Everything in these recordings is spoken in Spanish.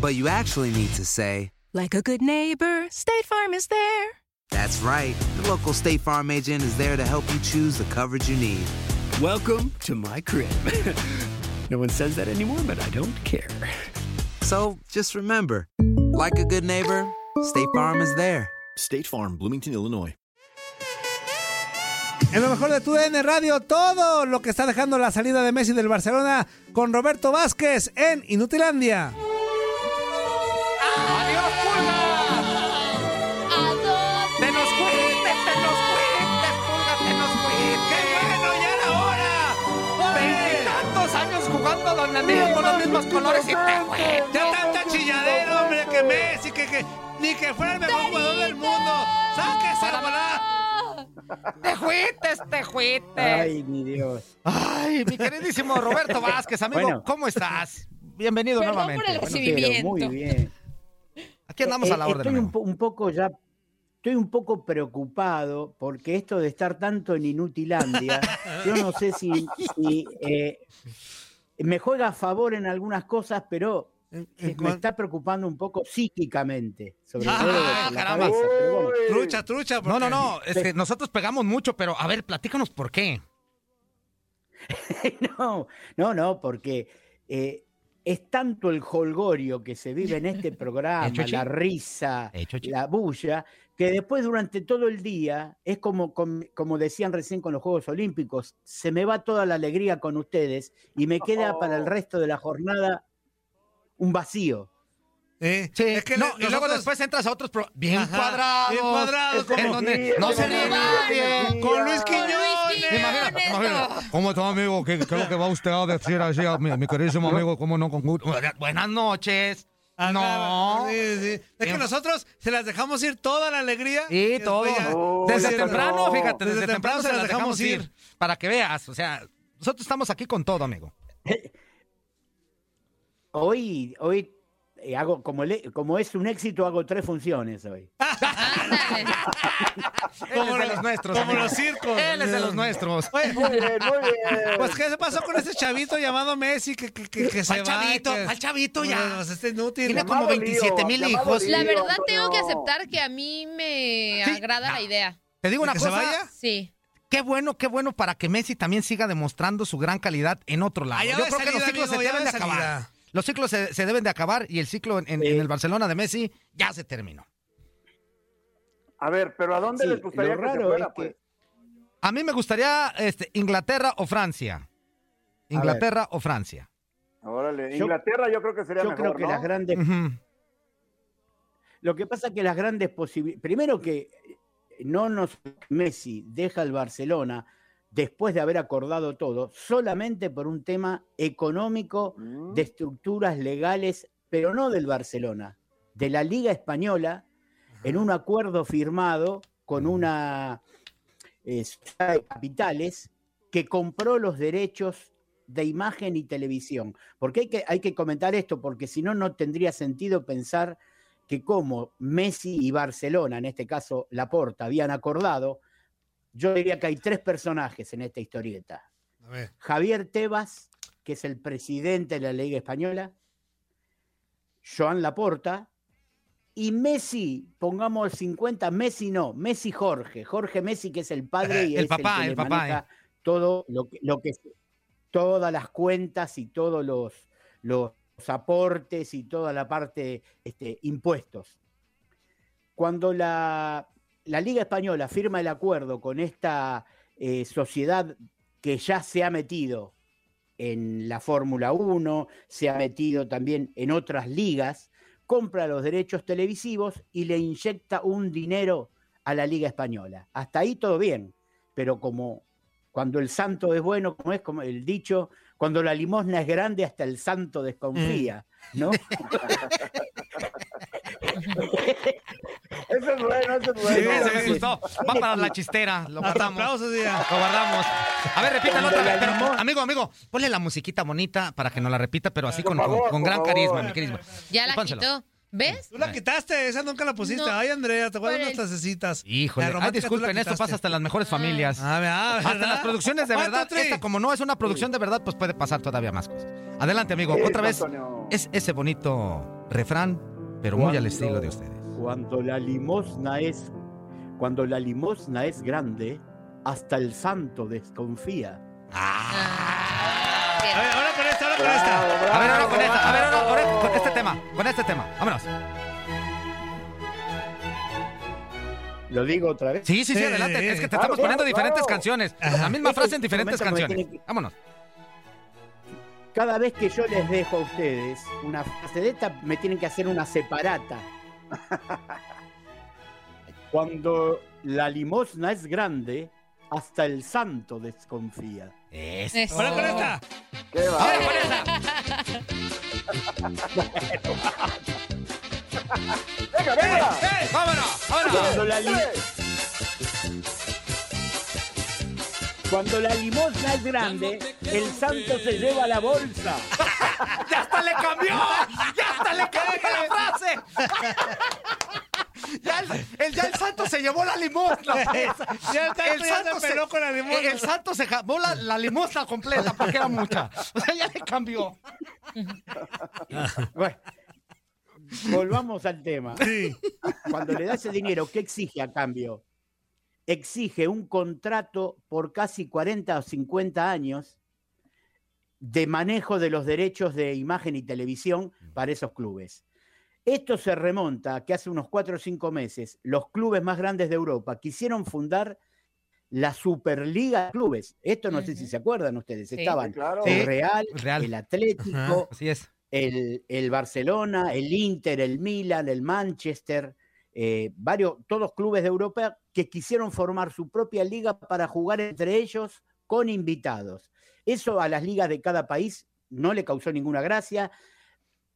But you actually need to say, Like a good neighbor, State Farm is there. That's right. The local State Farm agent is there to help you choose the coverage you need. Welcome to my crib. no one says that anymore, but I don't care. So just remember, like a good neighbor, State Farm is there. State Farm, Bloomington, Illinois. En lo mejor de tu DN Radio, todo lo que está dejando la salida de Messi del Barcelona con Roberto Vázquez en Inutilandia. Niños con los mismos colores y te fuiste. Ya tanta chilladera, hombre, que Messi, que, que ni que fuera el mejor jugador del mundo. ¡Sáquese, volá! ¡Te fuiste, te fuiste! Ay, mi Dios. Ay, mi queridísimo Roberto Vázquez, amigo, Bueno. ¿cómo estás? Bienvenido Perdón nuevamente. por el Bueno, recibimiento. Pero muy bien. aquí andamos Eh, a la orden. Estoy un, amigo. po- un poco ya, estoy un poco preocupado porque esto de estar tanto en Inutilandia, yo no sé si, si, eh, me juega a favor en algunas cosas, pero En- en me cuan- está preocupando un poco psíquicamente, sobre Ah, todo la caramba. cabeza. pero bueno. Trucha, trucha. No, no, no, nosotros pegamos mucho, pero a ver, platícanos por qué. No, no, no, porque eh, es tanto el holgorio que se vive en este programa, la risa, la bulla, que después durante todo el día, es como, com- como decían recién con los Juegos Olímpicos, se me va toda la alegría con ustedes y me queda para el resto de la jornada un vacío. Eh, Sí, es que no, le- y luego después entras a otros pro- bien Ajá, cuadrados. bien cuadrados, en donde no se ríe nadie. Con Luis Quiñones. Imagínate, imagínate. ¿Cómo está, amigo? ¿Qué, qué es lo que va usted a decir así a mi, mi queridísimo amigo? ¿Cómo no? Con. Buenas noches. Ajá, No. sí, sí. Es que Bien. nosotros se las dejamos ir toda la alegría. Y después todo. ya- Desde Sí, temprano, no. fíjate, desde, temprano se las dejamos ir. ir. Para que veas, o sea, nosotros estamos aquí con todo, amigo. Hoy, hoy eh, hago, como, le- como es un éxito, hago tres funciones hoy. Es de los nuestros. Como los circos. Él es de los nuestros. Muy bien, muy bien. pues, ¿qué se pasó con ese chavito llamado Messi que, que, que, que se chavito? ¿Cuál chavito ya? Este inútil. Tiene como Llamado 27 mil hijos. lío. La verdad tengo que aceptar que a mí me Sí, agrada no. la idea. Te digo una ¿Que cosa. se vaya? Sí. Qué bueno, qué bueno para que Messi también siga demostrando su gran calidad en otro lado. Ah, Yo creo que los ciclos amigo, se deben de acabar. Los ciclos se, se deben de acabar y el ciclo en, en- Sí. en el Barcelona de Messi ya se terminó. A ver, pero ¿a dónde Sí, les gustaría que se raro fuera, es que- pues? A mí me gustaría este, Inglaterra o Francia. Inglaterra o Francia. Órale, Inglaterra yo creo que sería Yo mejor, creo que ¿no? las grandes. Lo que pasa es que las grandes posibilidades. Primero que no nos. Messi deja el Barcelona después de haber acordado todo, solamente por un tema económico Mm. de estructuras legales, pero no del Barcelona, de la Liga Española, en un acuerdo firmado con una eh, sociedad de capitales que compró los derechos de imagen y televisión. Porque hay que, hay que comentar esto, porque si no, no tendría sentido pensar que como Messi y Barcelona, en este caso Laporta, habían acordado, yo diría que hay tres personajes en esta historieta. A ver. Javier Tebas, que es el presidente de la Liga Española, Joan Laporta, y Messi, pongamos 50, Messi no, Messi Jorge, Jorge Messi, que es el padre y El es papá, que el le papá, maneja eh. todo lo que, lo que todas las cuentas y todos los, los aportes y toda la parte este, impuestos. Cuando la, la Liga Española firma el acuerdo con esta eh, sociedad que ya se ha metido en la Fórmula 1, se ha metido también en otras ligas, compra los derechos televisivos y le inyecta un dinero a la Liga Española. Hasta ahí todo bien, pero como cuando el santo es bueno, como es como el dicho, cuando la limosna es grande, hasta el santo desconfía, ¿no? Eso es bueno, eso es bueno. Sí, ese me gustó. Va para la chistera. Lo guardamos. aplausos. Lo guardamos. A ver, repítalo otra vez. pero, amigo, amigo, ponle la musiquita bonita para que nos la repita, pero así con, con- favor, con por gran favor. carisma, mi querido. Ya la Pónselo. quitó. ¿Ves? Tú la quitaste, esa nunca la pusiste. No. Ay, Andrea, te voy a dar unas tacecitas. Híjole, ay, disculpen, esto pasa hasta en las mejores familias. Ah, ah, Hasta las producciones de verdad, esta como no es una producción de verdad, pues puede pasar todavía más cosas. Adelante, amigo. Otra vez es ese bonito refrán, pero muy al Cuando- estilo de ustedes. Cuando la limosna es cuando la limosna es grande, hasta el santo desconfía. Ah, A ver, ahora con esta, ahora con esta. A ver, ahora con esta, a ver, ahora con, con este tema, con este tema. Vámonos. ¿Lo digo otra vez? Sí, sí, sí, adelante. Es que te claro, estamos poniendo claro, diferentes claro. canciones. La misma frase en en diferentes este canciones. Vámonos. Cada vez que yo les dejo a ustedes una frase de esta, me tienen que hacer una separata. Cuando la limosna es grande, hasta el santo desconfía. Eso. Eso. Ahora con esta. Qué Ahora con. Venga, venga. Vámonos, vámonos. Cuando la, li- Cuando la limosna es grande, el santo se lleva la bolsa. ¡Ya hasta le cambió! ¡Ya hasta le cambió la frase! Ya el, el- ya el santo se llevó la limosna. Ya el santo ya se peló con la limosna. El santo se jamó la, la limosna completa porque era mucha. O sea, ya le cambió. Bueno, volvamos al tema. Sí. Cuando le da ese dinero, ¿qué exige a cambio? Exige un contrato por casi 40 o 50 años de manejo de los derechos de imagen y televisión para esos clubes. Esto se remonta a que hace unos 4 o 5 meses los clubes más grandes de Europa quisieron fundar la Superliga de Clubes. Esto no sé si se acuerdan ustedes. Sí. Estaban claro. el. Real, Real. el Atlético, Así es. el, el Barcelona, el Inter, el Milan, el Manchester, eh, varios, todos clubes de Europa que quisieron formar su propia liga para jugar entre ellos con invitados. Eso a las ligas de cada país no le causó ninguna gracia.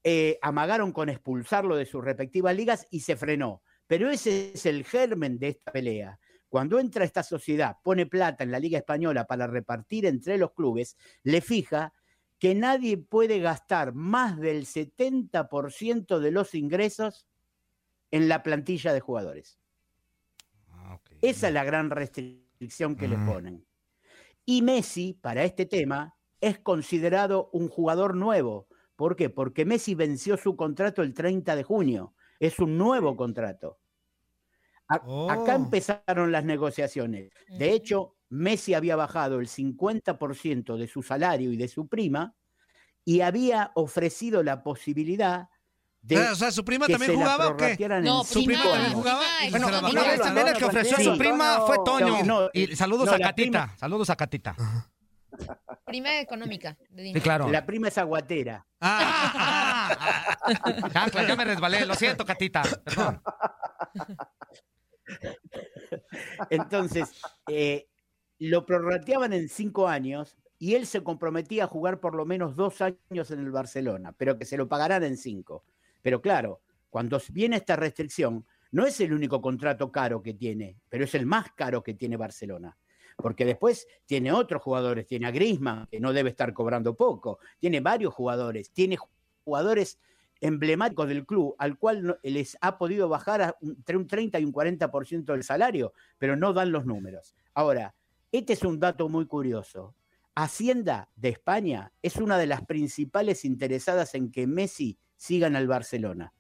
eh, amagaron con expulsarlo de sus respectivas ligas y se frenó. Pero ese es el germen de esta pelea. Cuando entra esta sociedad, pone plata en la Liga Española para repartir entre los clubes, le fija que nadie puede gastar más del 70% de los ingresos en la plantilla de jugadores. Esa es la gran restricción que le ponen. Y Messi, para este tema, es considerado un jugador nuevo. ¿Por qué? Porque Messi venció su contrato el 30 de junio. Es un nuevo contrato. A- Oh. Acá empezaron las negociaciones. De hecho, Messi había bajado el 50% de su salario y de su prima y había ofrecido la posibilidad de Ah, o sea, ¿su prima también jugaba o qué? No, ¿Su prima también jugaba? Bueno, la una vez también el que ofreció a su prima fue Toño. No, Y saludos no, a Catita. Saludos a Catita. Prima económica. De Sí, claro. La prima es aguatera. Ah, Chancla, yo me resbalé. Lo siento, Catita. Perdón. Entonces, eh, lo prorrateaban en cinco años y él se comprometía a jugar por lo menos dos años en el Barcelona, pero que se lo pagarán en cinco. Pero claro, cuando viene esta restricción, no es el único contrato caro que tiene, pero es el más caro que tiene Barcelona. Porque después tiene otros jugadores, tiene a Griezmann, que no debe estar cobrando poco, tiene varios jugadores, tiene jugadores emblemáticos del club, al cual les ha podido bajar entre un 30 y un 40% del salario, pero no dan los números. Ahora, este es un dato muy curioso. Hacienda de España es una de las principales interesadas en que Messi siga en el Barcelona.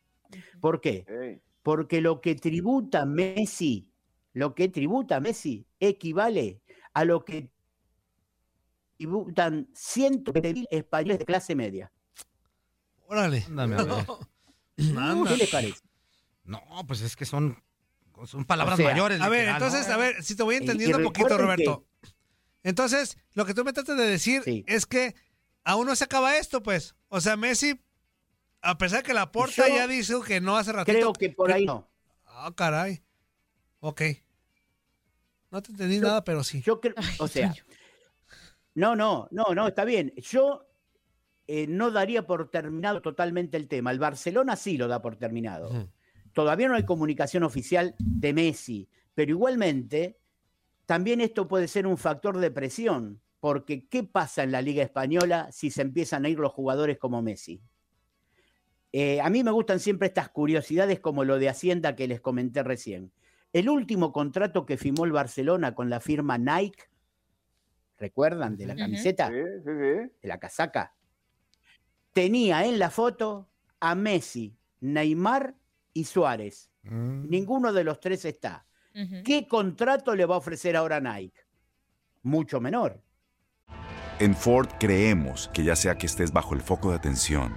¿Por qué? Porque lo que tributa Messi, lo que tributa Messi equivale a lo que tributan 120.000 españoles de clase media. Órale. Ándame, ver. ¿Qué les parece? No, pues es que son, son palabras O sea, mayores. A ver, literal, entonces, ¿no? a ver, si te voy Y- entendiendo un poquito, que- Roberto. Entonces, lo que tú me tratas de decir es que aún no se acaba esto, pues. O sea, Messi, a pesar que la porta ya dijo que no hace ratito. Creo que por ahí no. Ah, caray. Ok. No te entendí nada, pero sí. Yo creo, o sea, no, no, no, no, está bien. Yo eh, no daría por terminado totalmente el tema. El Barcelona sí lo da por terminado. Todavía no hay comunicación oficial de Messi, pero igualmente también esto puede ser un factor de presión, porque ¿qué pasa en la Liga Española si se empiezan a ir los jugadores como Messi? Eh, a mí me gustan siempre estas curiosidades como lo de Hacienda que les comenté recién. El último contrato que firmó el Barcelona con la firma Nike, ¿recuerdan? De la camiseta, Sí, sí, sí. de la casaca, tenía en la foto a Messi, Neymar y Suárez. Ninguno de los tres está. ¿Qué contrato le va a ofrecer ahora Nike? Mucho menor. En Ford creemos que ya sea que estés bajo el foco de atención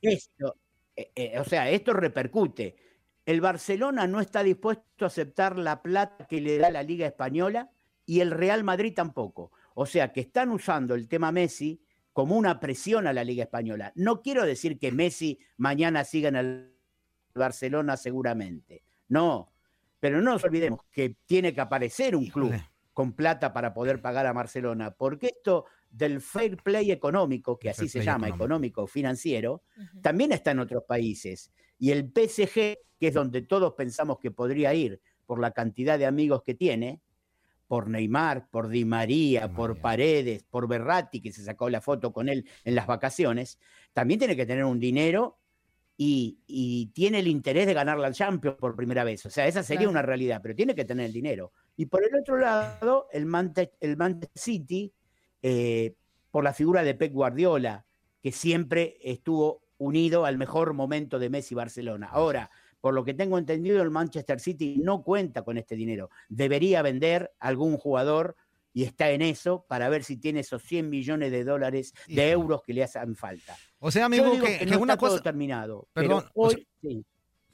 Esto, eh, eh, o sea, esto repercute. El Barcelona no está dispuesto a aceptar la plata que le da la Liga Española y el Real Madrid tampoco. O sea, que están usando el tema Messi como una presión a la Liga Española. No quiero decir que Messi mañana siga en el Barcelona seguramente. No, pero no nos olvidemos que tiene que aparecer un club con plata para poder pagar a Barcelona, porque esto del fair play económico, que así se llama, económico. económico financiero, también está en otros países. Y el PSG, que es donde todos pensamos que podría ir por la cantidad de amigos que tiene, por Neymar, por Di María, por Paredes, por Berratti, que se sacó la foto con él en las vacaciones, también tiene que tener un dinero y, y tiene el interés de ganar la Champions por primera vez. O sea, esa sería Claro. una realidad, pero tiene que tener el dinero. Y por el otro lado, el Manchester, el Manchester City, eh, por la figura de Pep Guardiola, que siempre estuvo unido al mejor momento de Messi Barcelona. Ahora, por lo que tengo entendido, el Manchester City no cuenta con este dinero. Debería vender algún jugador y está en eso para ver si tiene esos 100 millones de dólares, de euros que le hacen falta. O sea, amigo, que, que no una está todo cosa. terminado. Perdón, pero o hoy, sea- sí.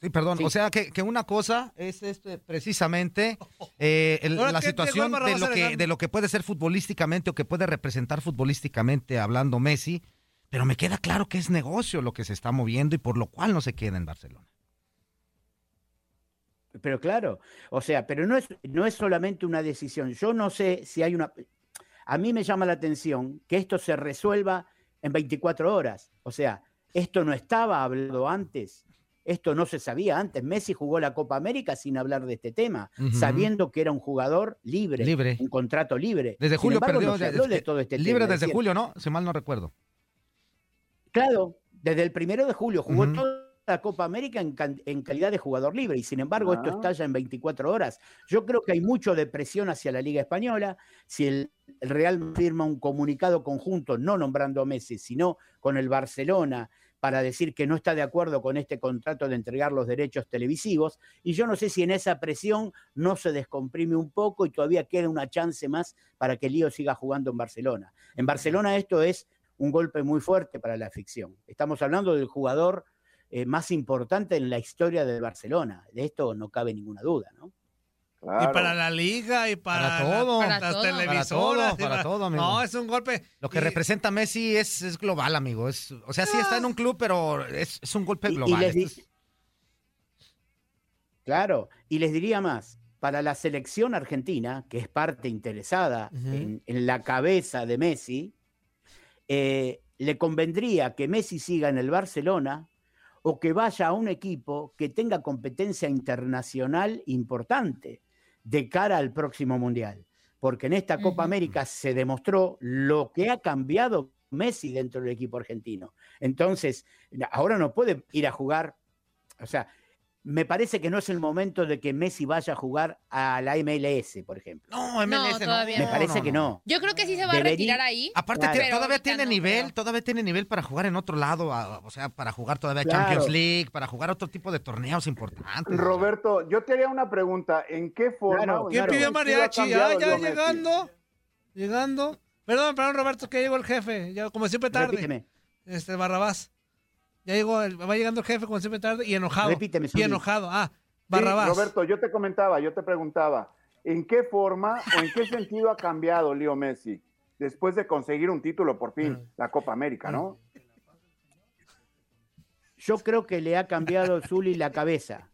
Sí, perdón. Sí. O sea, que, que una cosa es este, precisamente eh, el- la ¿qué- situación lo, que, de lo que puede ser futbolísticamente o que puede representar futbolísticamente hablando Messi, pero me queda claro que es negocio lo que se está moviendo y por lo cual no se queda en Barcelona. Pero claro, o sea, pero no es, no es solamente una decisión. Yo no sé si hay una... A mí me llama la atención que esto se resuelva en 24 horas. O sea, esto no estaba hablado antes. Esto no se sabía antes. Messi jugó la Copa América sin hablar de este tema, sabiendo que era un jugador libre, Libre. un contrato libre. Desde julio embargo, perdió. no se habló de de- todo este libre tema. Desde decir, julio, ¿no? Si mal no recuerdo. Claro, desde el primero de julio jugó Ujú. toda la Copa América en, calidad de jugador libre y sin embargo esto Ah. estalla en 24 horas. Yo creo que hay mucho de presión hacia la Liga Española. Si el, el Real firma un comunicado conjunto, no nombrando a Messi, sino con el Barcelona, para decir que no está de acuerdo con este contrato de entregar los derechos televisivos. Y yo no sé si en esa presión no se descomprime un poco y todavía queda una chance más para que Lío siga jugando en Barcelona. En Barcelona esto es un golpe muy fuerte para la ficción. Estamos hablando del jugador eh, más importante en la historia del Barcelona. De esto no cabe ninguna duda, ¿no? Y para la liga y para, Para todo. la- Para las todo. televisoras. Para todo, y para todo, amigo. No, es un golpe. Lo que y- representa Messi es, es global, amigo. Es, o sea, sí está en un club, pero es, es un golpe Y- y global. les Esto es- Claro, y les diría más, para la selección argentina, que es parte interesada en, en la cabeza de Messi, eh, le convendría que Messi siga en el Barcelona o que vaya a un equipo que tenga competencia internacional importante de cara al próximo Mundial. Porque en esta Copa América se demostró lo que ha cambiado Messi dentro del equipo argentino. Entonces, ahora no puede ir a jugar, o sea, me parece que no es el momento de que Messi vaya a jugar a la MLS, por ejemplo. No, MLS no. todavía Me no. parece que no. Yo creo que sí se va a retirar ahí. Aparte, Claro. tiene- pero todavía tiene no nivel, todavía tiene nivel para jugar en otro lado, a- o sea, para jugar todavía Claro. Champions League, para jugar otro tipo de torneos importantes. Roberto, yo te haría una pregunta. ¿En qué forma? Claro, ¿Quién pidió mariachi? Ah, ya llegando. Llegando. Perdón, perdón, Roberto, que llegó el jefe. Ya, como siempre tarde. Repíteme. Este, Barrabás. Ya llegó, va llegando el jefe como siempre tarde y enojado. Repíteme, Y enojado. Ah, Sí, Barrabás. Roberto, yo te comentaba, yo te preguntaba, ¿en qué forma o en qué sentido ha cambiado Leo Messi después de conseguir un título por fin, la Copa América, ¿no? Yo creo que le ha cambiado Zuli la cabeza,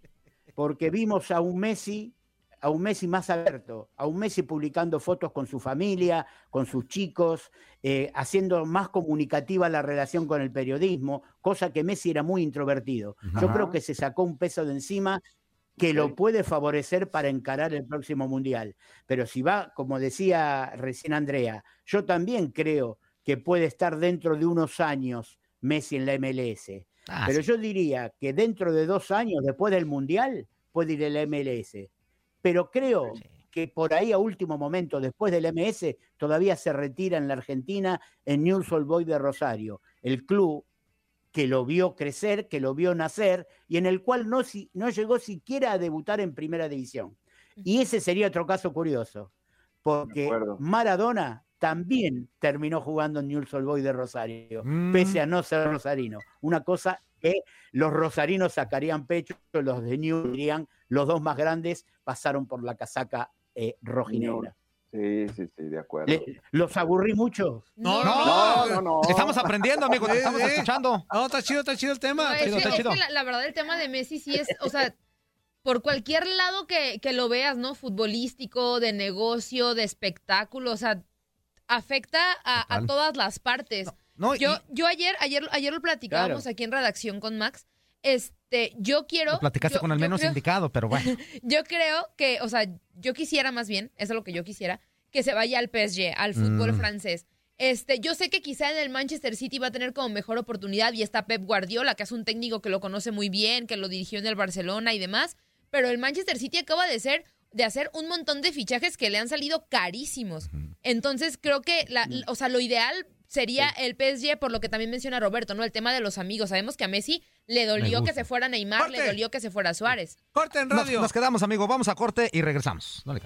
porque vimos a un Messi, a un Messi más abierto, a un Messi publicando fotos con su familia, con sus chicos, eh, haciendo más comunicativa la relación con el periodismo, cosa que Messi era muy introvertido. Yo creo que se sacó un peso de encima que lo puede favorecer para encarar el próximo mundial. Pero si va, como decía recién Andrea, yo también creo que puede estar dentro de unos años Messi en la MLS. Ah, Pero sí. yo diría que dentro de dos años, después del Mundial, puede ir el MLS. Pero creo que por ahí a último momento, después del MS, todavía se retira en la Argentina en News Old Boy de Rosario, el club que lo vio crecer, que lo vio nacer y en el cual no, si- no llegó siquiera a debutar en primera división. Y ese sería otro caso curioso, porque. Maradona también terminó jugando en Newell's Old Boys de Rosario, Mm. pese a no ser rosarino. Una cosa que los rosarinos sacarían pecho, los de Newell's dirían, los dos más grandes pasaron por la casaca eh, rojinegra. Sí, sí, sí, de acuerdo. ¿Los aburrí mucho? No, No, No, no, no. Estamos aprendiendo, amigo, Sí, estamos sí. escuchando. No, está chido, está chido el tema. No, está es chido, está es chido. que la, la verdad el tema de Messi sí es, o sea, por cualquier lado que, que lo veas, ¿no? Futbolístico, de negocio, de espectáculo, o sea, afecta a, a todas las partes. No, yo, y- yo ayer, ayer, ayer lo platicábamos Claro. aquí en redacción con Max. Este, yo quiero. lo platicaste yo- con el menos creo- indicado, pero bueno. Yo creo que, o sea, yo quisiera más bien, eso es lo que yo quisiera, que se vaya al PSG, al fútbol Mm. francés. Este, yo sé que quizá en el Manchester City va a tener como mejor oportunidad y está Pep Guardiola, que es un técnico que lo conoce muy bien, que lo dirigió en el Barcelona y demás, pero el Manchester City acaba de ser de hacer un montón de fichajes que le han salido carísimos. Entonces, creo que la, o sea, lo ideal sería el PSG por lo que también menciona Roberto, ¿no? El tema de los amigos. Sabemos que a Messi le dolió que se fuera Neymar, le Corte. dolió que se fuera Suárez. Corte en radio. nos quedamos, amigo. Vamos a corte y regresamos. No le.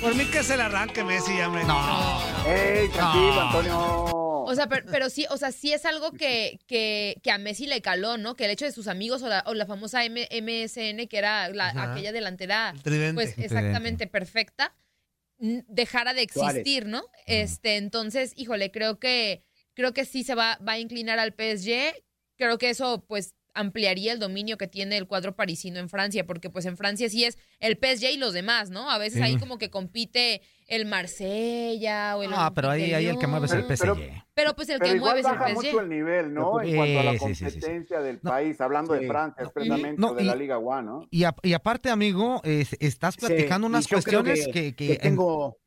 Por mí que se le arranque Messi, ya, hombre. No. ¡Ey, tranquilo, No. Antonio! O sea, pero, pero sí, o sea, sí es algo que, que, que a Messi le caló, ¿no? Que el hecho de sus amigos o la, o la famosa M- MSN, que era la- aquella delantera, pues exactamente perfecta, dejara de existir, ¿no? Este, entonces, híjole, creo que, creo que sí se va, va a inclinar al PSG. Creo que eso, pues, ampliaría el dominio que tiene el cuadro parisino en Francia, porque pues en Francia sí es el PSG y los demás, ¿no? A veces Sí. ahí como que compite el Marsella o el Ah, pero ahí, ahí el que mueve es el. Pero- PSG. Pero pues el Pero que igual mueve es el baja PSG. mucho el nivel, ¿no? En Sí, cuanto a la sí, sí, sí, sí. competencia del No. país, hablando Sí. de Francia, expresamente, No, de y- la Liga One, ¿no? Y, a- y aparte, amigo, es- estás platicando unas cuestiones que, que que en- tengo...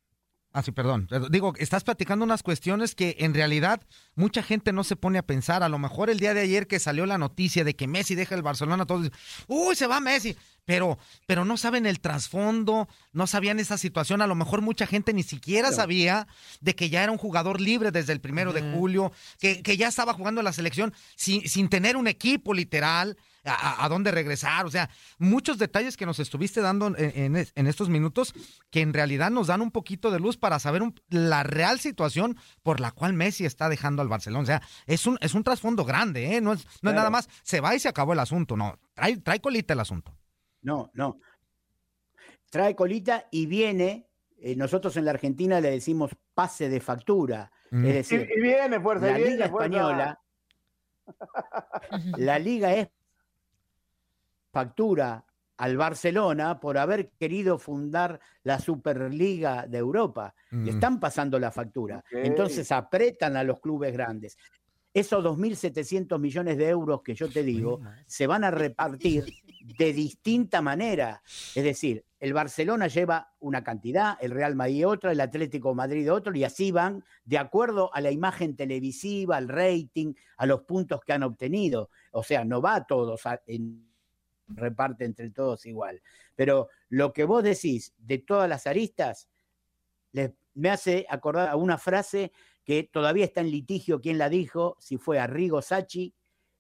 Ah, sí, perdón. Digo, estás platicando unas cuestiones que en realidad mucha gente no se pone a pensar. A lo mejor el día de ayer que salió la noticia de que Messi deja el Barcelona, todos dicen, uy, se va Messi. Pero, pero no saben el trasfondo, no sabían esa situación. A lo mejor mucha gente ni siquiera sabía de que ya era un jugador libre desde el primero de julio, que, que ya estaba jugando en la selección sin, sin tener un equipo literal a, dónde regresar. O sea, muchos detalles que nos estuviste dando en, en es- en estos minutos que en realidad nos dan un poquito de luz para saber un- la real situación por la cual Messi está dejando al Barcelona. O sea, es un, es un trasfondo grande, ¿eh? No es, no es nada más se va y se acabó el asunto. No, trae, trae colita el asunto. No, no. trae colita y viene, eh, nosotros en la Argentina le decimos pase de factura. Mm. Es decir, Y, y viene, fuerza, la y viene, Liga fuerza. Española, la Liga es factura al Barcelona por haber querido fundar la Superliga de Europa. Le Mm. están pasando la factura. Entonces apretan a los clubes grandes. Esos 2.700 millones de euros que yo te digo se van a repartir de distinta manera. Es decir, el Barcelona lleva una cantidad, el Real Madrid otra, el Atlético de Madrid otro, y así van de acuerdo a la imagen televisiva, al rating, a los puntos que han obtenido. O sea, no va a todos a- en reparte entre todos igual. Pero lo que vos decís de todas las aristas le- me hace acordar a una frase que todavía está en litigio quién la dijo, si fue Arrigo Sacchi,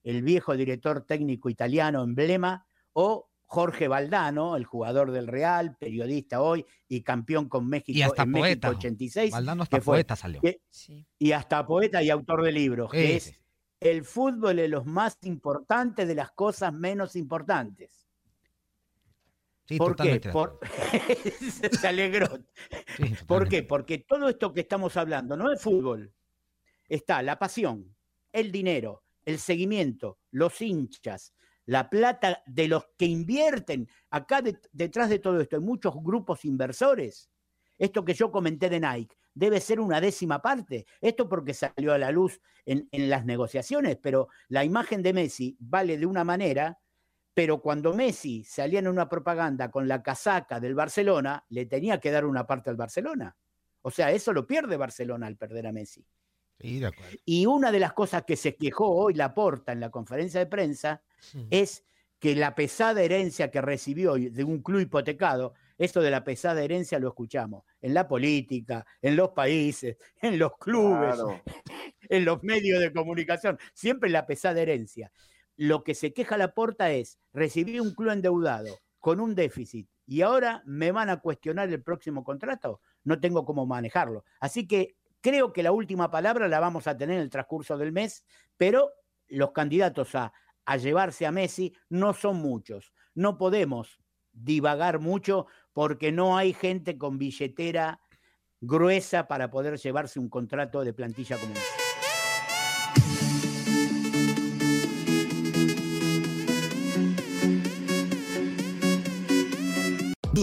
el viejo director técnico italiano emblema, o Jorge Valdano, el jugador del Real, periodista hoy y campeón con México Y hasta en México poeta. 86. Valdano hasta que fue- poeta salió. que- y hasta poeta y autor de libros, que es el fútbol es lo más importante de las cosas menos importantes. Sí, ¿Por qué? Por... Se alegró. ¿Por qué? Porque todo esto que estamos hablando no es fútbol. Está la pasión, el dinero, el seguimiento, los hinchas, la plata de los que invierten. Acá de- detrás de todo esto hay muchos grupos inversores. Esto que yo comenté de Nike debe ser una décima parte. Esto porque salió a la luz en, en las negociaciones, pero la imagen de Messi vale de una manera, pero cuando Messi salía en una propaganda con la casaca del Barcelona, le tenía que dar una parte al Barcelona. O sea, eso lo pierde Barcelona al perder a Messi. Sí, de acuerdo. Y una de las cosas que se quejó hoy Laporta en la conferencia de prensa es que la pesada herencia que recibió de un club hipotecado, esto de la pesada herencia lo escuchamos en la política, en los países, en los clubes, Claro. en los medios de comunicación, siempre la pesada herencia. Lo que se queja Laporta es, recibí un club endeudado con un déficit y ahora me van a cuestionar el próximo contrato, no tengo cómo manejarlo. Así que creo que la última palabra la vamos a tener en el transcurso del mes, pero los candidatos a, a llevarse a Messi no son muchos. No podemos divagar mucho porque no hay gente con billetera gruesa para poder llevarse un contrato de plantilla como